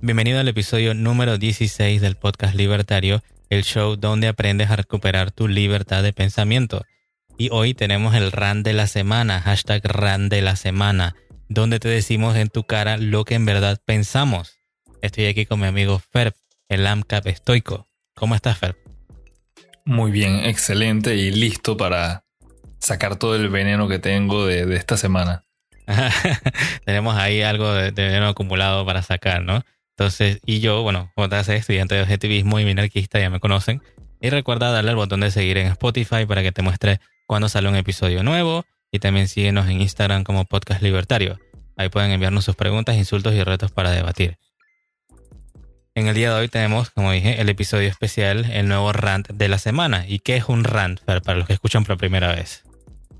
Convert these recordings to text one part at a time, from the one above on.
Bienvenido al episodio número 16 del podcast Libertario, el show donde aprendes a recuperar tu libertad de pensamiento. Y hoy tenemos el RAN de la semana, hashtag RAN de la semana, donde te decimos en tu cara lo que en verdad pensamos. Estoy aquí con mi amigo Ferb, el AMCAP estoico. ¿Cómo estás, Ferb? Muy bien, excelente y listo para sacar todo el veneno que tengo de, esta semana. Tenemos ahí algo de, veneno acumulado para sacar, ¿no? Entonces, y yo, bueno, JC, estudiante de objetivismo y minarquista, ya me conocen. Y recuerda darle al botón de seguir en Spotify para que te muestre cuando sale un episodio nuevo. Y también síguenos en Instagram como Podcast Libertario. Ahí pueden enviarnos sus preguntas, insultos y retos para debatir. En el día de hoy tenemos, como dije, el episodio especial, el nuevo rant de la semana. ¿Y qué es un rant para los que escuchan por primera vez?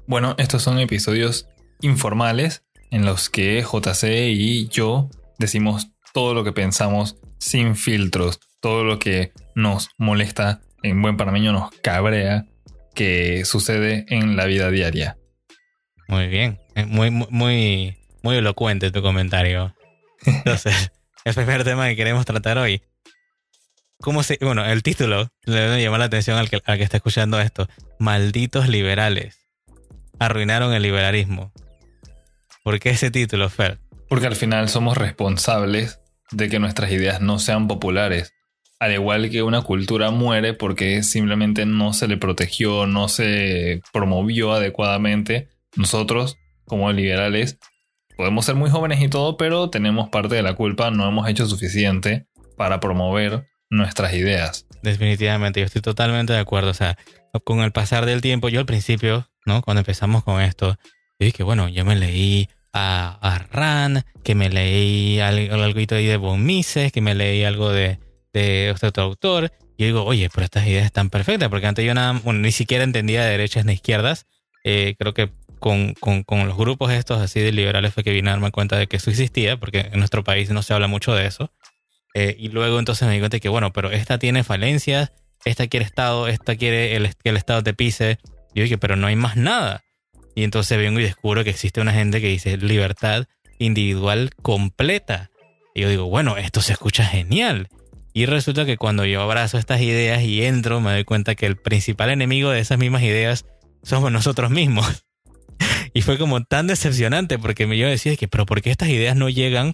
Bueno, estos son episodios informales en los que JC y yo decimos todo lo que pensamos sin filtros, todo lo que nos molesta, en buen panameño nos cabrea, que sucede en la vida diaria. Muy bien, muy, muy, muy elocuente tu comentario. Entonces, el primer tema que queremos tratar hoy. ¿Cómo se, bueno, el título le debe llamar la atención al que, al que está escuchando esto. Malditos liberales. Arruinaron el liberalismo. ¿Por qué ese título, Fer? Porque al final somos responsables de que nuestras ideas no sean populares. Al igual que una cultura muere porque simplemente no se le protegió, no se promovió adecuadamente, nosotros, como liberales, podemos ser muy jóvenes y todo, pero tenemos parte de la culpa, no hemos hecho suficiente para promover nuestras ideas. Definitivamente, yo estoy totalmente de acuerdo. O sea, con el pasar del tiempo, yo al principio, ¿no? Cuando empezamos con esto, dije, bueno, yo me leí a, a Ran, que me leí algo, algo ahí de Von Mises, que me leí algo de, de otro autor. Y digo, oye, pero estas ideas están perfectas, porque antes yo nada, ni siquiera entendía de derechas ni izquierdas. Eh, creo que con, con, con, los grupos estos así de liberales fue que vine a darme cuenta de que eso existía, porque en nuestro país no se habla mucho de eso. Eh, y luego entonces me di cuenta que, bueno, pero esta tiene falencias, esta quiere Estado, esta quiere el, que el Estado te pise. Y yo dije, pero no hay más nada. Y entonces vengo y descubro que existe una gente que dice libertad individual completa. Y yo digo, bueno, esto se escucha genial. Y resulta que cuando yo abrazo estas ideas y entro, me doy cuenta que el principal enemigo de esas mismas ideas somos nosotros mismos. y fue como tan decepcionante porque yo decía que, pero ¿por qué estas ideas no llegan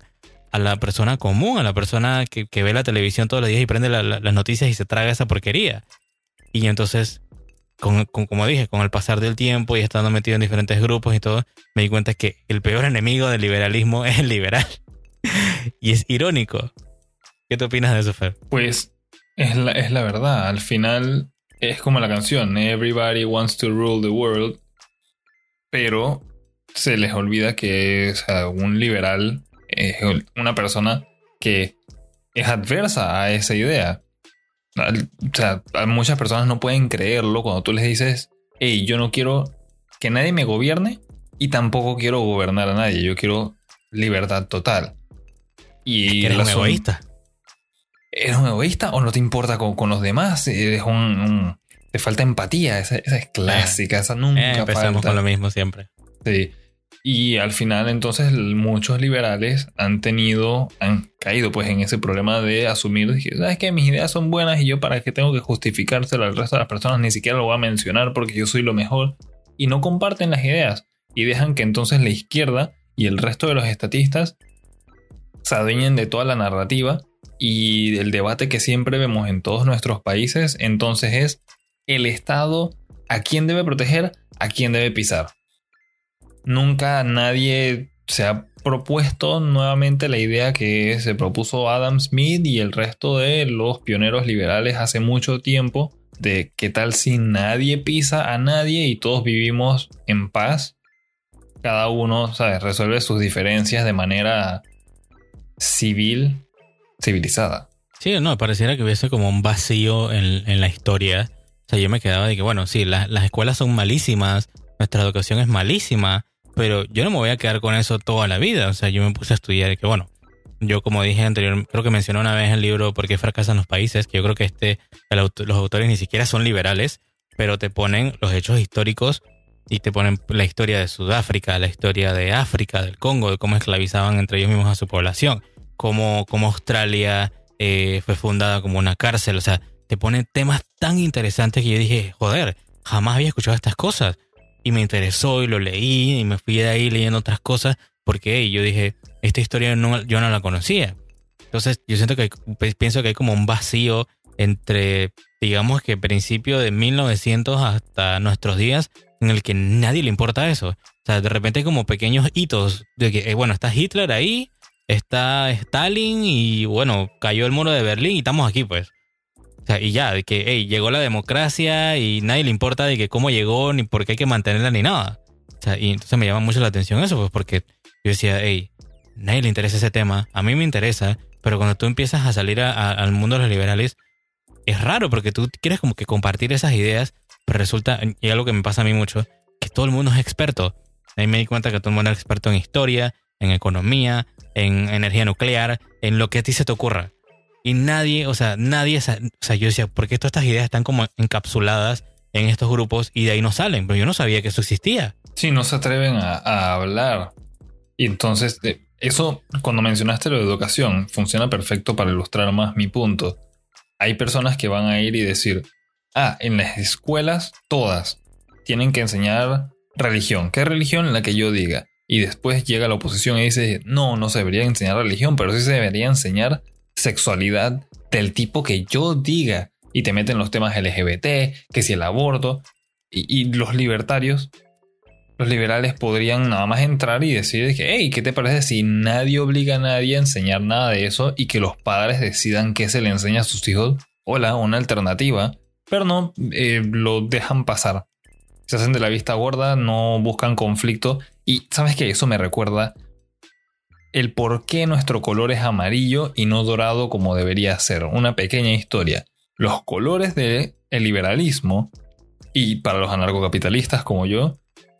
a la persona común, a la persona que, ve la televisión todos los días y prende las noticias y se traga esa porquería? Y entonces, como dije, con el pasar del tiempo y estando metido en diferentes grupos y todo, me di cuenta que el peor enemigo del liberalismo es el liberal. y es irónico. ¿Qué te opinas de eso, Fer? Pues es la, es la verdad. Al final es como la canción, Everybody wants to rule the world, pero se les olvida que un liberal es una persona que es adversa a esa idea. O sea, muchas personas no pueden creerlo cuando tú les dices, hey, yo no quiero que nadie me gobierne y tampoco quiero gobernar a nadie, yo quiero libertad total. Y ¿Eres un egoísta? ¿Eres un egoísta o no te importa con, los demás? Eres un te falta empatía, esa, es clásica, esa nunca eh, empezamos con lo mismo siempre. Sí. Y al final entonces muchos liberales han tenido, han caído pues en ese problema de asumir, sabes que mis ideas son buenas y yo para qué tengo que justificárselo al resto de las personas, ni siquiera lo voy a mencionar porque yo soy lo mejor. Y no comparten las ideas y dejan que entonces la izquierda y el resto de los estatistas se adueñen de toda la narrativa y el debate que siempre vemos en todos nuestros países entonces es el Estado a quién debe proteger, a quién debe pisar. Nunca nadie se ha propuesto nuevamente la idea que se propuso Adam Smith y el resto de los pioneros liberales hace mucho tiempo de qué tal si nadie pisa a nadie y todos vivimos en paz. Cada uno resuelve sus diferencias de manera civil, civilizada. Sí, no, pareciera que hubiese como un vacío en, en la historia sea, yo me quedaba de que, bueno, sí, las escuelas son malísimas, nuestra educación es malísima, pero yo no me voy a quedar con eso toda la vida. O sea, yo me puse a estudiar y que, bueno, yo como dije anteriormente, creo que mencioné una vez el libro ¿Por qué fracasan los países? Que yo creo que este, los autores ni siquiera son liberales, pero te ponen los hechos históricos y te ponen la historia de Sudáfrica, la historia de África, del Congo, de cómo esclavizaban entre ellos mismos a su población, cómo, cómo Australia eh, fue fundada como una cárcel, o sea, te ponen temas tan interesantes que yo dije, joder, jamás había escuchado estas cosas. Y me interesó y lo leí y me fui de ahí leyendo otras cosas porque yo dije, esta historia no, yo no la conocía. Entonces yo siento que pues, pienso que hay como un vacío entre, digamos que principio de 1900 hasta nuestros días en el que nadie le importa eso. O sea, de repente hay como pequeños hitos de que, eh, bueno, está Hitler ahí, está Stalin y bueno, cayó el muro de Berlín y estamos aquí pues. O sea, y ya, de que hey, llegó la democracia y nadie le importa de que cómo llegó, ni por qué hay que mantenerla, ni nada. O sea, y entonces me llama mucho la atención eso, pues porque yo decía, hey, nadie le interesa ese tema, a mí me interesa, pero cuando tú empiezas a salir al mundo de los liberales, es raro porque tú quieres como que compartir esas ideas, pero resulta, y algo que me pasa a mí mucho, que todo el mundo es experto. Ahí me di cuenta que todo el mundo es experto en historia, en economía, en energía nuclear, en lo que a ti se te ocurra. Y nadie, o sea, nadie, o sea, yo decía, ¿por qué todas estas ideas están como encapsuladas en estos grupos y de ahí no salen? Pero yo no sabía que eso existía. Sí, no se atreven a, hablar. Y entonces, eso, cuando mencionaste lo de educación, funciona perfecto para ilustrar más mi punto. Hay personas que van a ir y decir, ah, en las escuelas, todas, tienen que enseñar religión. ¿Qué religión? La que yo diga. Y después llega la oposición y dice, no, no se debería enseñar religión, pero sí se debería enseñar sexualidad del tipo que yo diga y te meten los temas LGBT, que si el aborto y, los libertarios, los liberales podrían nada más entrar y decir que, hey, ¿qué te parece si nadie obliga a nadie a enseñar nada de eso y que los padres decidan qué se le enseña a sus hijos? Hola, una alternativa, pero no eh, lo dejan pasar. Se hacen de la vista gorda, no buscan conflicto y sabes que eso me recuerda el por qué nuestro color es amarillo y no dorado como debería ser. Una pequeña historia. Los colores del liberalismo, y para los anarcocapitalistas como yo,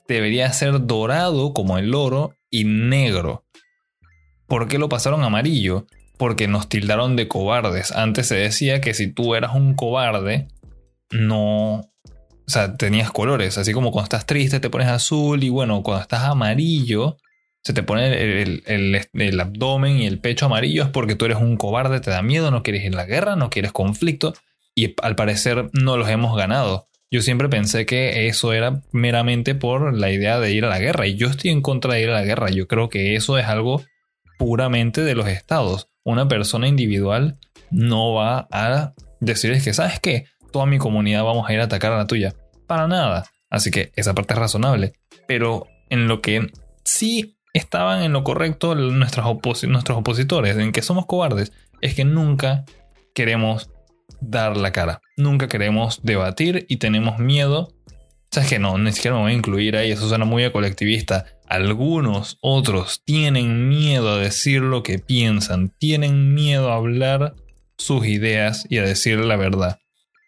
debería ser dorado como el oro y negro. ¿Por qué lo pasaron amarillo? Porque nos tildaron de cobardes. Antes se decía que si tú eras un cobarde, no... O sea, tenías colores. Así como cuando estás triste te pones azul y bueno, cuando estás amarillo se te pone el, abdomen y el pecho amarillo es porque tú eres un cobarde, te da miedo, no quieres ir a la guerra, no quieres conflicto y al parecer no los hemos ganado. Yo siempre pensé que eso era meramente por la idea de ir a la guerra y yo estoy en contra de ir a la guerra. Yo creo que eso es algo puramente de los estados. Una persona individual no va a decirles que, ¿sabes qué? Toda mi comunidad vamos a ir a atacar a la tuya. Para nada. Así que esa parte es razonable. Pero en lo que sí estaban en lo correcto nuestros, nuestros opositores, en que somos cobardes, es que nunca queremos dar la cara, nunca queremos debatir y tenemos miedo. Sabes que no, ni siquiera me voy a incluir ahí, eso suena muy a colectivista. Algunos otros tienen miedo a decir lo que piensan, tienen miedo a hablar sus ideas y a decir la verdad.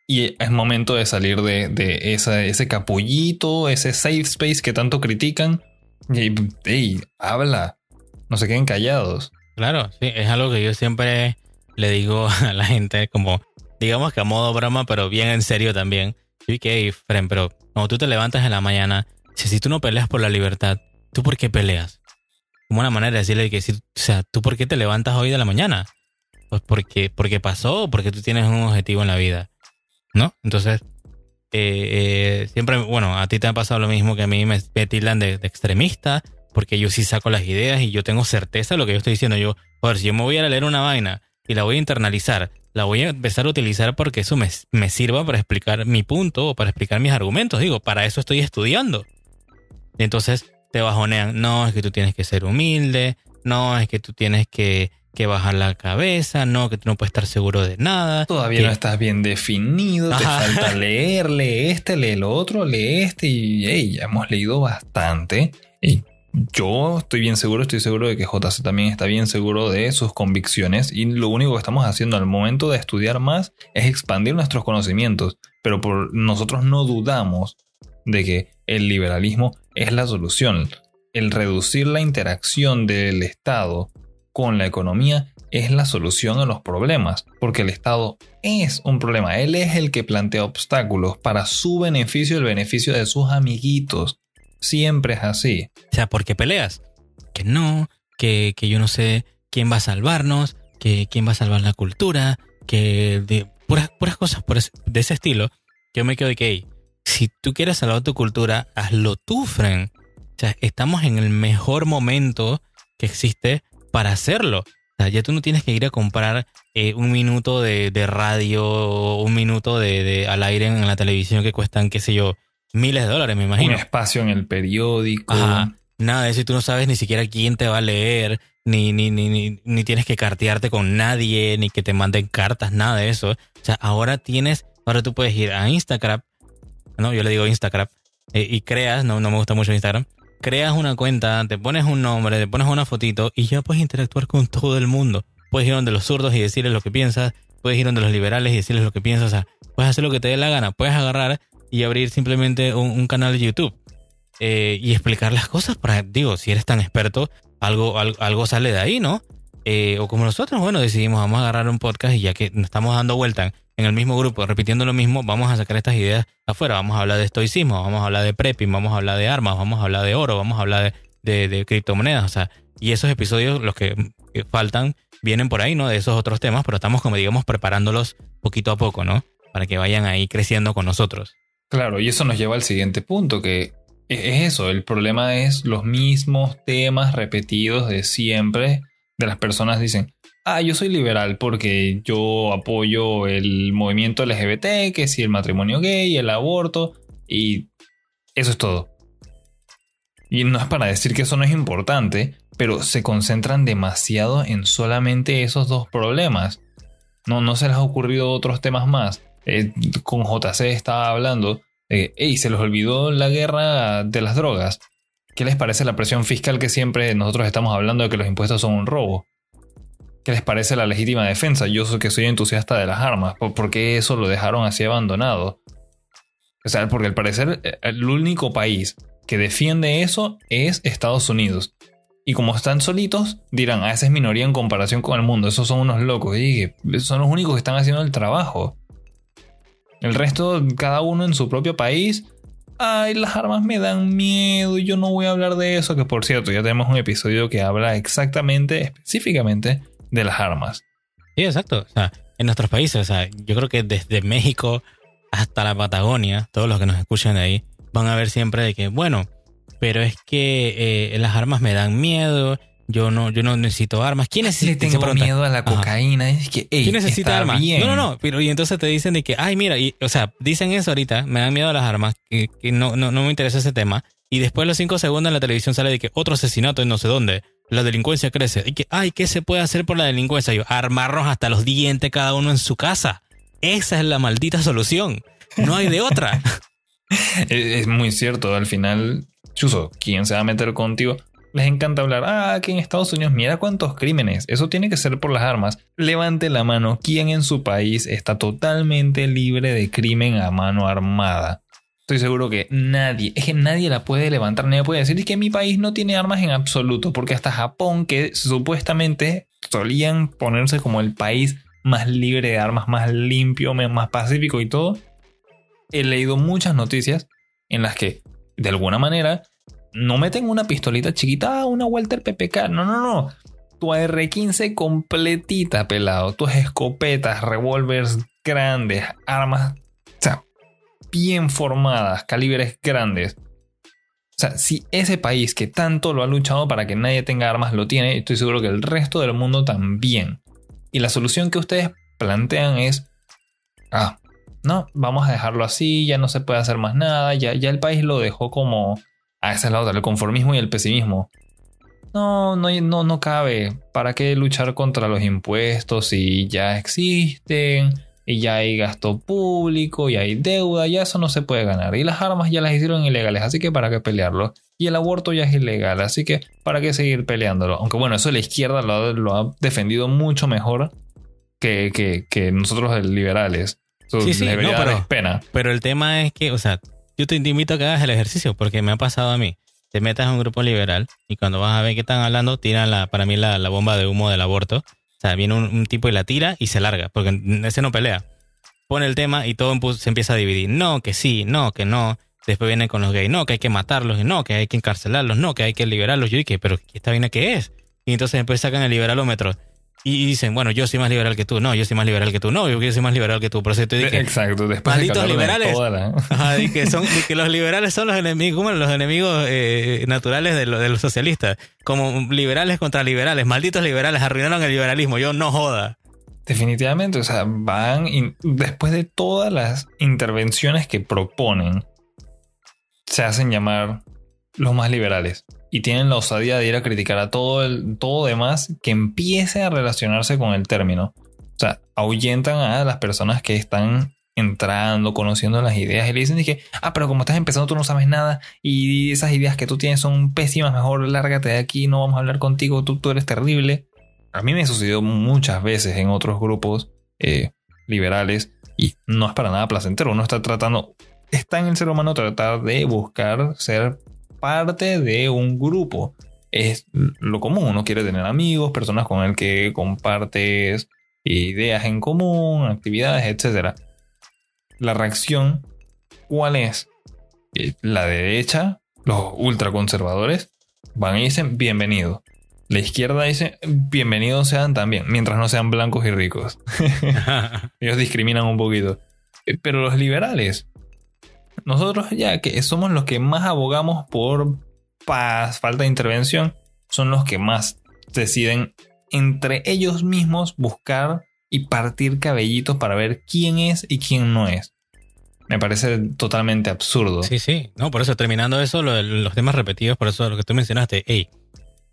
Y es momento de salir de ese capullito, ese safe space que tanto critican y, habla, no se queden callados. Claro, sí, es algo que yo siempre le digo a la gente, como, digamos que a modo broma, pero bien en serio también. Y que, Fren, pero cuando tú te levantas en la mañana, si, tú no peleas por la libertad, ¿tú por qué peleas? Como una manera de decirle que, si, o sea, ¿tú por qué te levantas hoy de la mañana? Pues porque, porque pasó porque tú tienes un objetivo en la vida, ¿no? Entonces, eh, eh, siempre, bueno, a ti te ha pasado lo mismo que a mí me, tildan de, extremista, porque yo sí saco las ideas y yo tengo certeza de lo que yo estoy diciendo. Yo, ver si yo me voy a leer una vaina y la voy a internalizar, la voy a empezar a utilizar porque eso me, me sirva para explicar mi punto o para explicar mis argumentos. Digo, para eso estoy estudiando. Y entonces te bajonean, no, es que tú tienes que ser humilde, no, es que tú tienes que que bajar la cabeza, no, que tú no puedes estar seguro de nada. Todavía no estás bien definido, te falta leer, lee este, lee lo otro, lee este y ya hemos leído bastante. Y yo estoy bien seguro, estoy seguro de que JC también está bien seguro de sus convicciones y lo único que estamos haciendo al momento de estudiar más es expandir nuestros conocimientos, pero por nosotros no dudamos de que el liberalismo es la solución. El reducir la interacción del Estado con la economía es la solución a los problemas, porque el Estado es un problema. Él es el que plantea obstáculos para su beneficio y el beneficio de sus amiguitos. Siempre es así. O sea, ¿por qué peleas? Que no, que, que yo no sé quién va a salvarnos, que quién va a salvar la cultura, que de puras, puras cosas por de ese estilo. Yo me quedo de que, si tú quieres salvar tu cultura, hazlo tú, friend. O sea, estamos en el mejor momento que existe para hacerlo. O sea, ya tú no tienes que ir a comprar eh, un minuto de, de radio un minuto de, de, al aire en la televisión que cuestan, qué sé yo, miles de dólares, me imagino. Un espacio en el periódico. Ajá. Nada de eso y tú no sabes ni siquiera quién te va a leer, ni, ni, ni, ni, ni tienes que cartearte con nadie, ni que te manden cartas, nada de eso. O sea, ahora tienes, ahora tú puedes ir a Instagram, no, yo le digo Instagram, eh, y creas, no, no me gusta mucho Instagram, creas una cuenta, te pones un nombre, te pones una fotito y ya puedes interactuar con todo el mundo. Puedes ir donde los zurdos y decirles lo que piensas, puedes ir donde los liberales y decirles lo que piensas, o sea, puedes hacer lo que te dé la gana, puedes agarrar y abrir simplemente un, canal de YouTube eh, y explicar las cosas para, digo, si eres tan experto, algo, algo, algo sale de ahí, ¿no? Eh, o como nosotros, bueno, decidimos, vamos a agarrar un podcast y ya que nos estamos dando vuelta en el mismo grupo, repitiendo lo mismo, vamos a sacar estas ideas afuera. Vamos a hablar de estoicismo, vamos a hablar de prepping, vamos a hablar de armas, vamos a hablar de oro, vamos a hablar de, de, de criptomonedas. O sea, y esos episodios, los que, faltan, vienen por ahí, ¿no? De esos otros temas, pero estamos, como digamos, preparándolos poquito a poco, ¿no? Para que vayan ahí creciendo con nosotros. Claro, y eso nos lleva al siguiente punto, que es eso, el problema es los mismos temas repetidos de siempre, de las personas dicen, ah, yo soy liberal porque yo apoyo el movimiento LGBT, que si el matrimonio gay, el aborto, y eso es todo. Y no es para decir que eso no es importante, pero se concentran demasiado en solamente esos dos problemas. No, no se les ha ocurrido otros temas más. Eh, con JC estaba hablando, eh, hey, se les olvidó la guerra de las drogas. ¿Qué les parece la presión fiscal que siempre nosotros estamos hablando de que los impuestos son un robo? ¿Qué les parece la legítima defensa? Yo que soy entusiasta de las armas. ¿Por qué eso lo dejaron así abandonado? O sea, porque al parecer eh, el único país que defiende eso es Estados Unidos. Y como están solitos, dirán, ah, esa es minoría en comparación con el mundo, esos son unos locos. Y son los únicos que están haciendo el trabajo. El resto, cada uno en su propio país. Ay, las armas me dan miedo yo no voy a hablar de eso. Que por cierto, ya tenemos un episodio que habla exactamente, específicamente de las armas. Sí, exacto. O sea, en nuestros países, o sea, yo creo que desde México hasta la Patagonia, todos los que nos escuchan de ahí, van a ver siempre de que, bueno, pero es que eh, las armas me dan miedo. Yo no, yo no necesito armas. ¿Quién necesita? Le tengo miedo a la cocaína. Es que, ey, ¿Quién necesita armas? Bien. No, no, no. Pero y entonces te dicen de que, ay, mira, y, o sea, dicen eso ahorita, me dan miedo a las armas, que, que no, no, no me interesa ese tema. Y después los cinco segundos en la televisión sale de que otro asesinato en no sé dónde. La delincuencia crece. Y que, ay, ¿qué se puede hacer por la delincuencia? Yo, armarnos hasta los dientes cada uno en su casa. Esa es la maldita solución. No hay de otra. es muy cierto. Al final, Chuso, ¿quién se va a meter contigo? Les encanta hablar, ah, que en Estados Unidos mira cuántos crímenes. Eso tiene que ser por las armas. Levante la mano. ¿Quién en su país está totalmente libre de crimen a mano armada? Estoy seguro que nadie, es que nadie la puede levantar, nadie puede decir que mi país no tiene armas en absoluto, porque hasta Japón, que supuestamente solían ponerse como el país más libre de armas, más limpio, más pacífico y todo, he leído muchas noticias en las que, de alguna manera, no meten una pistolita chiquita, una Walter PPK, no, no, no. Tu AR-15 completita, pelado. Tus escopetas, revólveres grandes, armas bien formadas, calibres grandes. O sea, si ese país que tanto lo ha luchado para que nadie tenga armas lo tiene, estoy seguro que el resto del mundo también. Y la solución que ustedes plantean es, ah, no, vamos a dejarlo así, ya no se puede hacer más nada, ya, ya el país lo dejó como... Ah, esa es la otra, el conformismo y el pesimismo. No, no, no, no cabe. ¿Para qué luchar contra los impuestos si ya existen? Y ya hay gasto público, y hay deuda, ya eso no se puede ganar. Y las armas ya las hicieron ilegales, así que para qué pelearlo. Y el aborto ya es ilegal, así que para qué seguir peleándolo. Aunque bueno, eso la izquierda lo, lo ha defendido mucho mejor que, que, que nosotros liberales. Eso Sí, sí, no, pero- pena. Pero el tema es que, o sea, yo te invito a que hagas el ejercicio, porque me ha pasado a mí. Te metas en un grupo liberal y cuando vas a ver qué están hablando, tiran la, para mí la, la bomba de humo del aborto. Sea, viene un, tipo y la tira y se larga, porque ese no pelea. Pone el tema y todo se empieza a dividir. No, que sí, no, que no. Después vienen con los gays, no, que hay que matarlos, no, que hay que encarcelarlos, no, que hay que liberarlos. Yo dije, pero ¿esta vaina qué es? Y entonces después sacan el liberalómetro. Y dicen, bueno, yo soy más liberal que tú. No, yo soy más liberal que tú. No, yo soy más liberal que tú. Por eso te dije, Exacto. Después malditos liberales. Ajá, y que, son, que los liberales son los enemigos, los enemigos eh, naturales de, de los socialistas. Como liberales contra liberales. Malditos liberales arruinaron el liberalismo. Yo no joda. Definitivamente, o sea, van después de todas las intervenciones que proponen, se hacen llamar los más liberales y tienen la osadía de ir a criticar a todo el todo demás que empiece a relacionarse con el término. O sea, ahuyentan a las personas que están entrando, conociendo las ideas y le dicen que, ah, pero como estás empezando tú no sabes nada y esas ideas que tú tienes son pésimas, mejor lárgate de aquí, no vamos a hablar contigo, tú, tú eres terrible. A mí me sucedió muchas veces en otros grupos eh, liberales y no es para nada placentero. Uno está tratando, está en el ser humano tratar de buscar ser parte de un grupo. Es lo común, uno quiere tener amigos, personas con el que compartes ideas en común, actividades, etc. La reacción, ¿cuál es? Eh, la derecha, los ultraconservadores, van y dicen bienvenido. La izquierda dice, bienvenidos sean también, mientras no sean blancos y ricos. Ellos discriminan un poquito. Eh, pero los liberales, nosotros ya que somos los que más abogamos por paz, falta de intervención, son los que más deciden entre ellos mismos buscar y partir cabellitos para ver quién es y quién no es. Me parece totalmente absurdo. Sí, sí. No, por eso terminando eso, los temas repetidos, por eso lo que tú mencionaste, hey,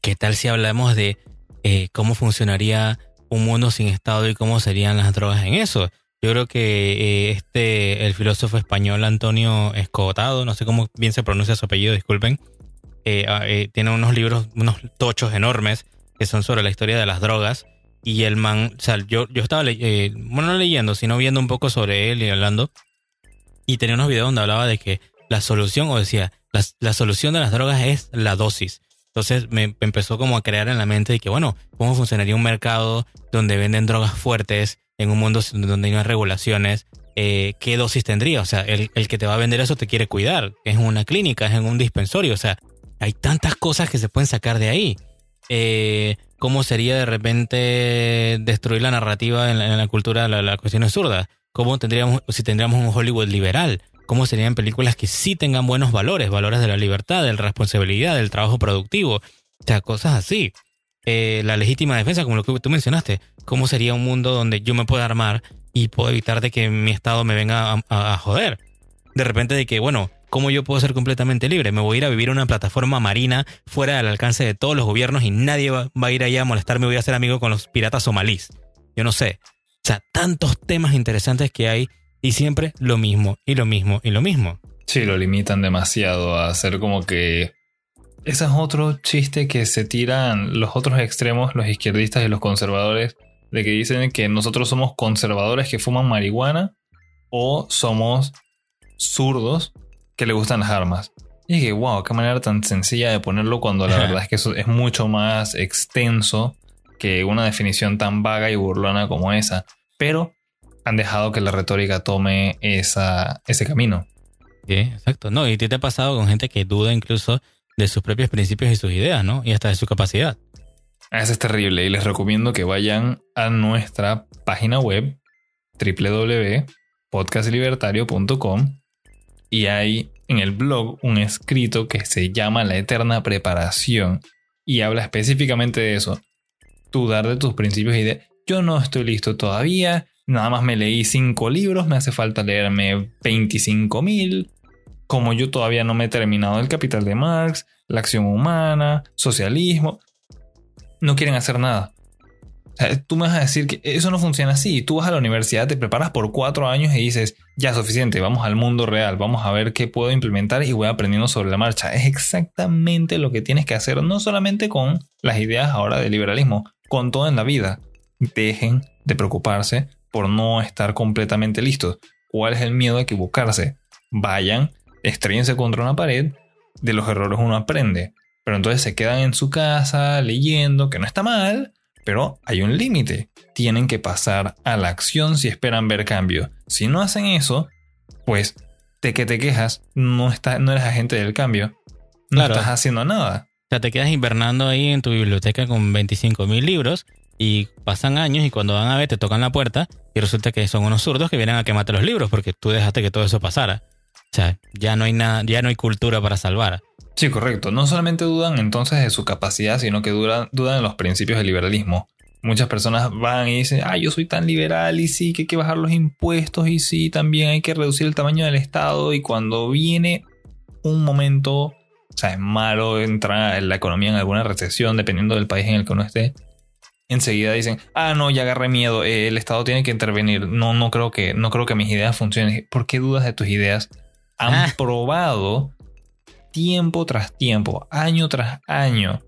¿Qué tal si hablamos de eh, cómo funcionaría un mundo sin Estado y cómo serían las drogas en eso? Yo creo que eh, este, el filósofo español Antonio Escotado, no sé cómo bien se pronuncia su apellido, disculpen, eh, ah, tiene unos libros, unos tochos enormes que son sobre la historia de las drogas. Y el man, o sea, yo, yo estaba, bueno, no leyendo, sino viendo un poco sobre él y hablando. Y tenía unos videos donde hablaba de que la solución, o decía, la solución de las drogas es la dosis. Entonces me empezó como a crear en la mente de que, bueno, ¿cómo funcionaría un mercado donde venden drogas fuertes en un mundo donde no hay regulaciones? Eh, ¿Qué dosis tendría? O sea, el, que te va a vender eso te quiere cuidar. Es en una clínica, es en un dispensorio. O sea, hay tantas cosas que se pueden sacar de ahí. Eh, ¿Cómo sería de repente destruir la narrativa en la, cultura? La, la cuestión es zurda. ¿Cómo tendríamos, si tendríamos un Hollywood liberal? cómo serían películas que sí tengan buenos valores, valores de la libertad, de la responsabilidad, del trabajo productivo, o sea, cosas así. Eh, la legítima defensa, como lo que tú mencionaste, cómo sería un mundo donde yo me pueda armar y puedo evitar de que mi estado me venga a, joder. De repente de que, bueno, ¿cómo yo puedo ser completamente libre? Me voy a ir a vivir en una plataforma marina fuera del alcance de todos los gobiernos y nadie va, va a ir allá a molestarme, voy a ser amigo con los piratas somalíes. Yo no sé. O sea, tantos temas interesantes que hay y siempre lo mismo, y lo mismo, y lo mismo. Sí, lo limitan demasiado a hacer como que... Ese es otro chiste que se tiran los otros extremos, los izquierdistas y los conservadores, de que dicen que nosotros somos conservadores que fuman marihuana o somos zurdos que le gustan las armas. Y dije, wow, qué manera tan sencilla de ponerlo cuando la verdad es que eso es mucho más extenso que una definición tan vaga y burlona como esa. Pero han dejado que la retórica tome esa, ese camino. Sí, exacto. No, y te ha pasado con gente que duda incluso de sus propios principios y sus ideas, ¿no? Y hasta de su capacidad. Eso es terrible y les recomiendo que vayan a nuestra página web www.podcastlibertario.com y hay en el blog un escrito que se llama La Eterna Preparación y habla específicamente de eso. Dudar de tus principios y ideas. Yo no estoy listo todavía, Nada más me leí cinco libros, me hace falta leerme 25 mil. Como yo todavía no me he terminado el Capital de Marx, la acción humana, socialismo, no quieren hacer nada. tú me vas a decir que eso no funciona así. Tú vas a la universidad, te preparas por cuatro años y dices, ya suficiente, vamos al mundo real, vamos a ver qué puedo implementar y voy aprendiendo sobre la marcha. Es exactamente lo que tienes que hacer, no solamente con las ideas ahora del liberalismo, con todo en la vida. Dejen de preocuparse por no estar completamente listos. ¿Cuál es el miedo a equivocarse? Vayan, estrellense contra una pared, de los errores uno aprende. Pero entonces se quedan en su casa leyendo, que no está mal, pero hay un límite. Tienen que pasar a la acción si esperan ver cambio. Si no hacen eso, pues de que te quejas, no, estás, no eres agente del cambio. No Claro. estás haciendo nada. O sea, te quedas invernando ahí en tu biblioteca con 25 mil libros y pasan años y cuando van a ver te tocan la puerta y resulta que son unos zurdos que vienen a quemarte los libros porque tú dejaste que todo eso pasara. Ya no hay nada, ya no hay cultura para salvar. Sí, correcto. No solamente dudan entonces de su capacidad, sino que dudan, dudan de los principios del liberalismo. Muchas personas van y dicen, ah, yo soy tan liberal y sí que hay que bajar los impuestos y sí, también hay que reducir el tamaño del Estado y cuando viene un momento, o sea, es malo entrar en la economía en alguna recesión, dependiendo del país en el que uno esté, enseguida dicen, ah, no, ya agarré miedo, el Estado tiene que intervenir, no, no creo que, no creo que mis ideas funcionen. ¿Por qué dudas de tus ideas? Han Ah. probado tiempo tras tiempo, año tras año,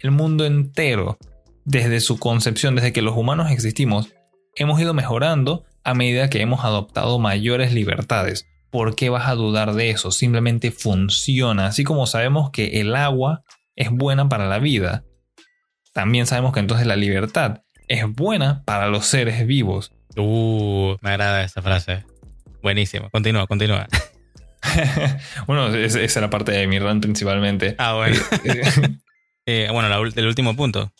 el mundo entero, desde su concepción, desde que los humanos existimos, hemos ido mejorando a medida que hemos adoptado mayores libertades. ¿Por qué vas a dudar de eso? Simplemente funciona. Así como sabemos que el agua es buena para la vida, también sabemos que entonces la libertad es buena para los seres vivos. Uh, me agrada esa frase. Buenísimo. Continúa, continúa. bueno, es- esa es la parte de mi rant principalmente. Ah, bueno. Eh, bueno, la el último punto.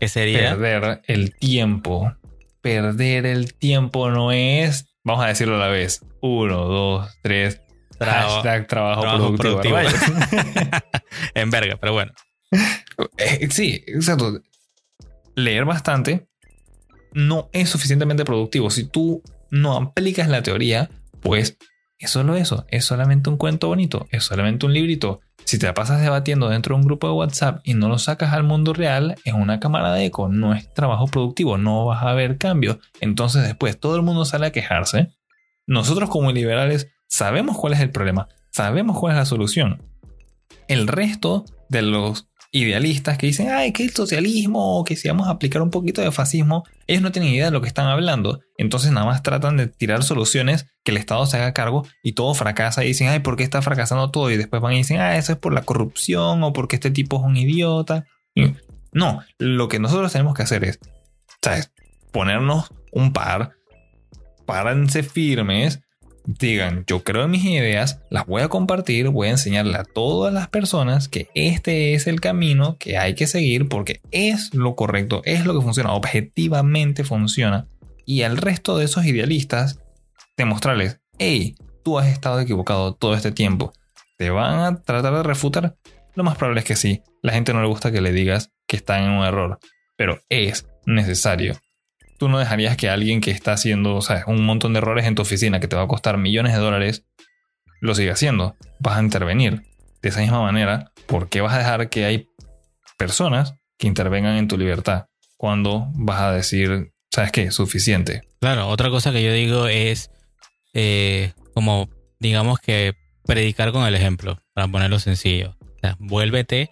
Que sería. Perder el tiempo. Perder el tiempo no es, vamos a decirlo a la vez. Uno, dos, tres. Traba- hashtag trabajo, trabajo productivo. productivo. En verga, pero bueno. Eh, sí, exacto. Leer bastante no es suficientemente productivo. Si tú no aplicas la teoría, pues es solo eso. Es solamente un cuento bonito. Es solamente un librito. Si te la pasas debatiendo dentro de un grupo de WhatsApp y no lo sacas al mundo real, es una cámara de eco. No es trabajo productivo. No vas a ver cambios. Entonces después todo el mundo sale a quejarse. Nosotros como liberales sabemos cuál es el problema. Sabemos cuál es la solución. El resto de los idealistas que dicen, ay, que el socialismo, o que si vamos a aplicar un poquito de fascismo, ellos no tienen idea de lo que están hablando. Entonces nada más tratan de tirar soluciones que el Estado se haga cargo y todo fracasa y dicen, ay, ¿por qué está fracasando todo? Y después van y dicen, ah, eso es por la corrupción o porque este tipo es un idiota. No, lo que nosotros tenemos que hacer es, ¿sabes? Ponernos un par, párense firmes, digan, yo creo en mis ideas, las voy a compartir, voy a enseñarle a todas las personas que este es el camino que hay que seguir porque es lo correcto, es lo que funciona, objetivamente funciona. Y al resto de esos idealistas, demostrarles, hey, tú has estado equivocado todo este tiempo. ¿Te van a tratar de refutar? Lo más probable es que sí. La gente no le gusta que le digas que están en un error, pero es necesario. Tú no dejarías que alguien que está haciendo o sea, un montón de errores en tu oficina que te va a costar millones de dólares lo siga haciendo. Vas a intervenir. De esa misma manera, ¿por qué vas a dejar que hay personas que intervengan en tu libertad cuando vas a decir, ¿sabes qué? Suficiente. Claro, otra cosa que yo digo es eh, como, digamos que predicar con el ejemplo, para ponerlo sencillo. O vuélvete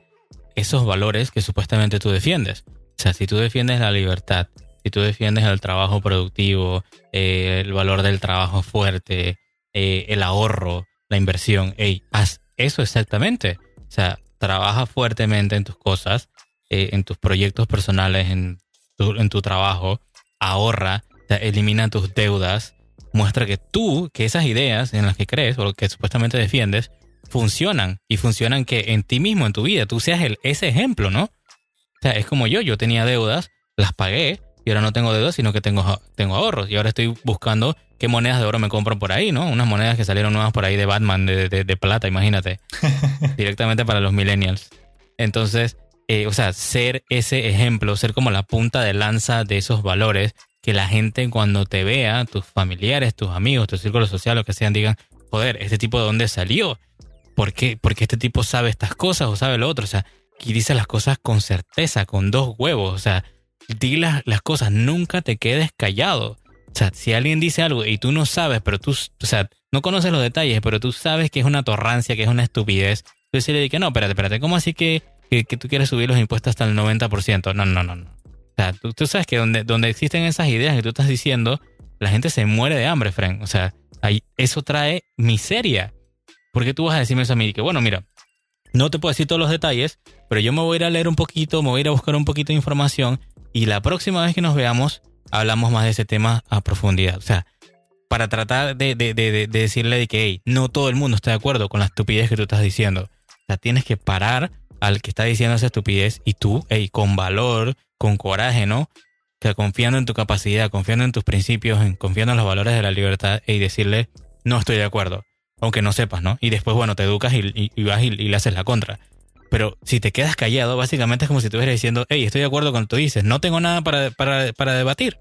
esos valores que supuestamente tú defiendes. O sea, si tú defiendes la libertad, si tú defiendes el trabajo productivo, eh, el valor del trabajo fuerte, eh, el ahorro, la inversión, hey, haz eso exactamente. O sea, trabaja fuertemente en tus cosas, eh, en tus proyectos personales, en tu, en tu trabajo, ahorra, elimina tus deudas, muestra que tú, que esas ideas en las que crees o que supuestamente defiendes, funcionan y funcionan que en ti mismo, en tu vida, tú seas el, ese ejemplo, ¿no? O sea, es como yo, yo tenía deudas, las pagué y ahora no tengo deudas, sino que tengo, tengo ahorros y ahora estoy buscando qué monedas de oro me compro por ahí, ¿no? Unas monedas que salieron nuevas por ahí de Batman, de, de- de plata, imagínate, directamente para los millennials. Entonces, eh, o sea, ser ese ejemplo, ser como la punta de lanza de esos valores, que la gente cuando te vea, tus familiares, tus amigos, tu círculo social, lo que sean, digan, joder, ¿este tipo de dónde salió? ¿Por qué? Porque este tipo sabe estas cosas o sabe lo otro. O sea, y dice las cosas con certeza, con dos huevos. O sea, di las, las cosas, nunca te quedes callado. O sea, si alguien dice algo y tú no sabes, pero tú, o sea, no conoces los detalles, pero tú sabes que es una torrancia, que es una estupidez, tú que no, espérate, espérate, ¿cómo así que, que, que tú quieres subir los impuestos hasta el 90%? No, no, no, no. O sea, tú, tú sabes que donde, donde existen esas ideas que tú estás diciendo, la gente se muere de hambre, Frank. O sea, ahí, eso trae miseria. ¿Por qué tú vas a decirme eso a mí? Que bueno, mira, no te puedo decir todos los detalles, pero yo me voy a ir a leer un poquito, me voy a ir a buscar un poquito de información y la próxima vez que nos veamos hablamos más de ese tema a profundidad. O sea, para tratar de, de, de, de decirle de que, hey, no todo el mundo está de acuerdo con la estupidez que tú estás diciendo. O sea, tienes que parar al que está diciendo esa estupidez y tú, hey, con valor, con coraje, ¿no? Que confiando en tu capacidad, confiando en tus principios, confiando en los valores de la libertad y decirle, no estoy de acuerdo, aunque no sepas, ¿no? Y después, bueno, te educas y, vas y, le haces la contra. Pero si te quedas callado, básicamente es como si estuvieras diciendo, hey, estoy de acuerdo con lo que tú dices, no tengo nada para, para, para debatir.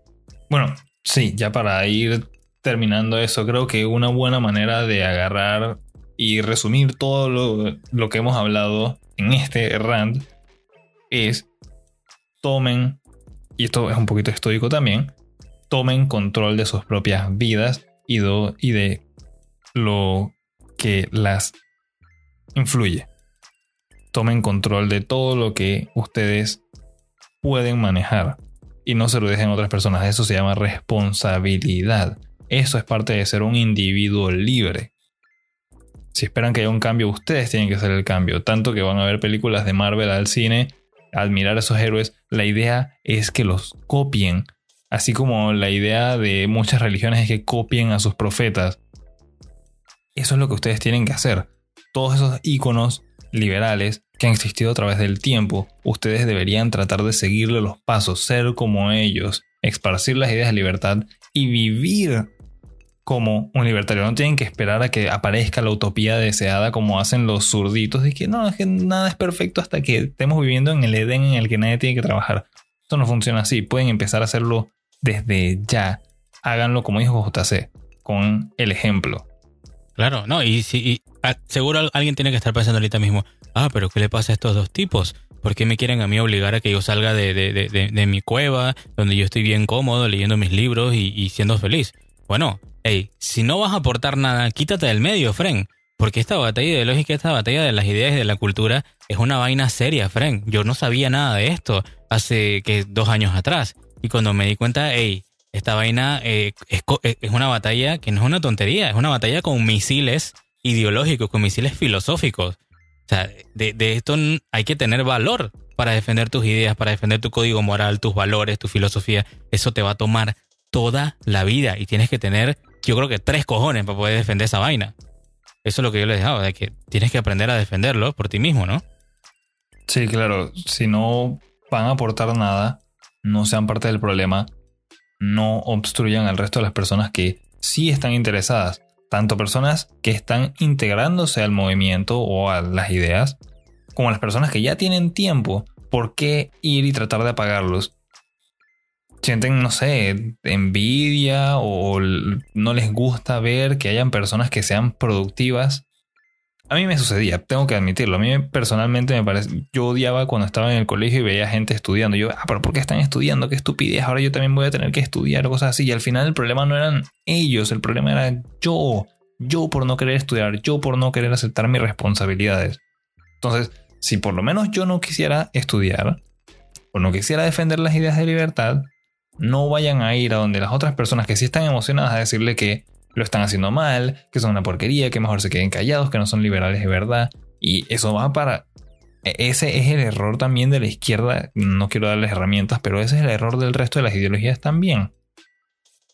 Bueno, sí, ya para ir terminando eso, creo que una buena manera de agarrar y resumir todo lo, lo que hemos hablado en este rant es tomen, y esto es un poquito estoico también, tomen control de sus propias vidas y, y de lo que las influye. Tomen control de todo lo que ustedes pueden manejar y no se lo dejen a otras personas. Eso se llama responsabilidad. Eso es parte de ser un individuo libre. Si esperan que haya un cambio, ustedes tienen que hacer el cambio. Tanto que van a ver películas de Marvel al cine, admirar a esos héroes. La idea es que los copien. Así como la idea de muchas religiones es que copien a sus profetas. Eso es lo que ustedes tienen que hacer. Todos esos iconos liberales que han existido a través del tiempo, ustedes deberían tratar de seguirle los pasos, ser como ellos, esparcir las ideas de libertad y vivir como un libertario. No tienen que esperar a que aparezca la utopía deseada como hacen los zurditos de que no, es que nada es perfecto hasta que estemos viviendo en el Edén en el que nadie tiene que trabajar. Esto no funciona así. Pueden empezar a hacerlo desde ya. Háganlo como dijo JC, con el ejemplo. Claro, no, y, si, seguro alguien tiene que estar pensando ahorita mismo, ah, pero ¿qué le pasa a estos dos tipos? ¿Por qué me quieren a mí obligar a que yo salga de, de, mi cueva, donde yo estoy bien cómodo, leyendo mis libros y, y siendo feliz? Bueno, hey, si no vas a aportar nada, quítate del medio, Fren. Porque esta batalla ideológica, esta batalla de las ideas y de la cultura es una vaina seria, Fren. Yo no sabía nada de esto hace que dos años atrás. Y cuando me di cuenta, hey, esta vaina eh, eh, es, una batalla que no es una tontería, es una batalla con misiles ideológicos, con misiles filosóficos. O sea, de, de esto hay que tener valor para defender tus ideas, para defender tu código moral, tus valores, tu filosofía. Eso te va a tomar toda la vida y tienes que tener, yo creo que tres cojones para poder defender esa vaina. Eso es lo que yo le dejaba, de que tienes que aprender a defenderlo por ti mismo, ¿no? Sí, claro. Si no van a aportar nada, no sean parte del problema, no obstruyan al resto de las personas que sí están interesadas. Tanto personas que están integrándose al movimiento o a las ideas, como las personas que ya tienen tiempo. ¿Por qué ir y tratar de apagarlos? sienten, no sé, envidia o no les gusta ver que hayan personas que sean productivas. A mí me sucedía, tengo que admitirlo. A mí personalmente me parece, yo odiaba cuando estaba en el colegio y veía gente estudiando. Yo, ah, pero ¿por qué están estudiando? Qué estupidez. Ahora yo también voy a tener que estudiar cosas así. Y al final el problema no eran ellos, el problema era yo. Yo por no querer estudiar, yo por no querer aceptar mis responsabilidades. Entonces, si por lo menos yo no quisiera estudiar, o no quisiera defender las ideas de libertad, no vayan a ir a donde las otras personas que sí están emocionadas a decirle que lo están haciendo mal, que son una porquería, que mejor se queden callados, que no son liberales de verdad. Y eso va para... E, ese es el error también de la izquierda. No quiero darles herramientas, pero ese es el error del resto de las ideologías también.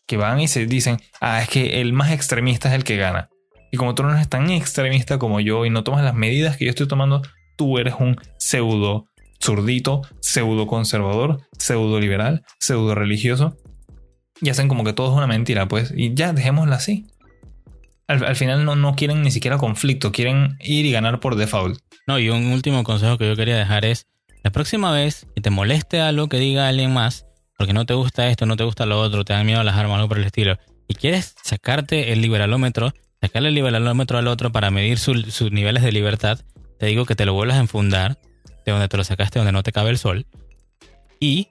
Que van y se dicen, ah, es que el más extremista es el que gana. Y como tú no eres tan extremista como yo y no tomas las medidas que yo estoy tomando, tú eres un pseudo zurdito, pseudo conservador, pseudo liberal, pseudo religioso. Y hacen como que todo es una mentira, pues. Y ya, dejémosla así. Al, final no, no quieren ni siquiera conflicto, quieren ir y ganar por default. No, y un último consejo que yo quería dejar es, la próxima vez que te moleste algo que diga alguien más, porque no te gusta esto, no te gusta lo otro, te dan miedo a las armas, algo por el estilo, y quieres sacarte el liberalómetro, sacarle el liberalómetro al otro para medir sus niveles de libertad, te digo que te lo vuelvas a enfundar de donde te lo sacaste, donde no te cabe el sol, y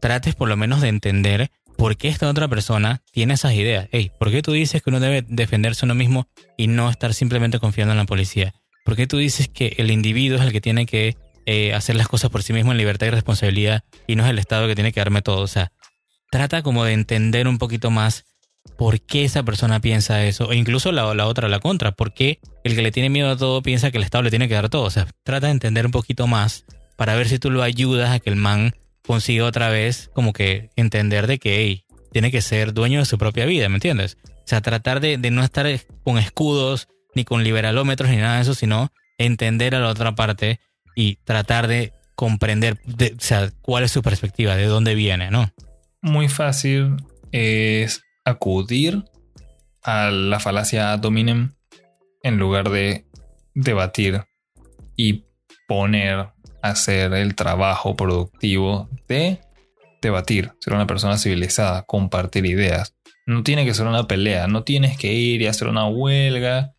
trates por lo menos de entender por qué esta otra persona tiene esas ideas. ¿por qué tú dices que uno debe defenderse uno mismo y no estar simplemente confiando en la policía? ¿Por qué tú dices que el individuo es el que tiene que eh, hacer las cosas por sí mismo en libertad y responsabilidad y no es el Estado que tiene que darme todo? O sea, trata como de entender un poquito más por qué esa persona piensa eso, o incluso la, la otra, la contra, por qué el que le tiene miedo a todo piensa que el Estado le tiene que dar todo. O sea, trata de entender un poquito más para ver si tú lo ayudas a que el man consiga otra vez como que entender de que tiene que ser dueño de su propia vida, ¿me entiendes? sea, tratar de, no estar con escudos, ni con liberalómetros, ni nada de eso, sino entender a la otra parte y tratar de comprender, o sea, cuál es su perspectiva, de dónde viene, ¿no? Muy fácil es acudir a la falacia dominem en lugar de debatir y poner hacer el trabajo productivo de debatir, ser una persona civilizada, compartir ideas. No tiene que ser una pelea, no tienes que ir y hacer una huelga.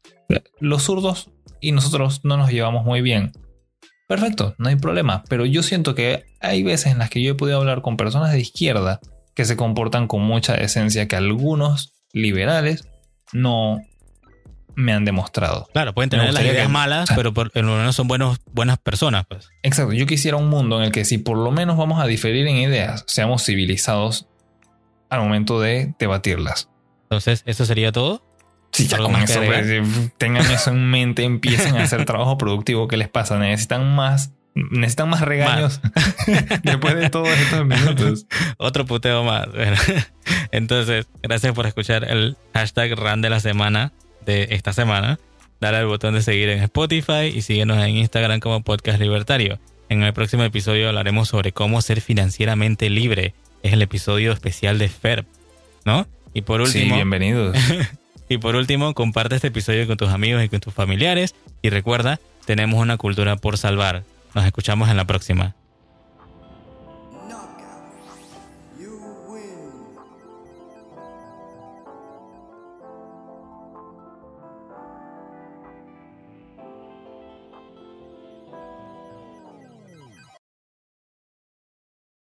Los zurdos y nosotros no nos llevamos muy bien. Perfecto, no hay problema, pero yo siento que hay veces en las que yo he podido hablar con personas de izquierda que se comportan con mucha esencia que algunos liberales no me han demostrado. Claro, pueden tener las ideas malas, pero por, lo menos son buenos, buenas personas. Pues. Exacto, yo quisiera un mundo en el que si por lo menos vamos a diferir en ideas, seamos civilizados al momento de debatirlas. Entonces, ¿eso sería todo? Sí, ya con eso, pues, eh, tengan eso en mente, empiecen a hacer trabajo productivo. ¿Qué les pasa? Necesitan más necesitan más regaños después de todos estos minutos. Otro puteo más. entonces, gracias por escuchar el hashtag RAN de la semana de esta semana. Dale al botón de seguir en Spotify y síguenos en Instagram como Podcast Libertario. En el próximo episodio hablaremos sobre cómo ser financieramente libre. Es el episodio especial de FERP, ¿no? Y por último. Sí, bienvenidos. y por último, comparte este episodio con tus amigos y con tus familiares. Y recuerda, tenemos una cultura por salvar. Nos escuchamos en la próxima.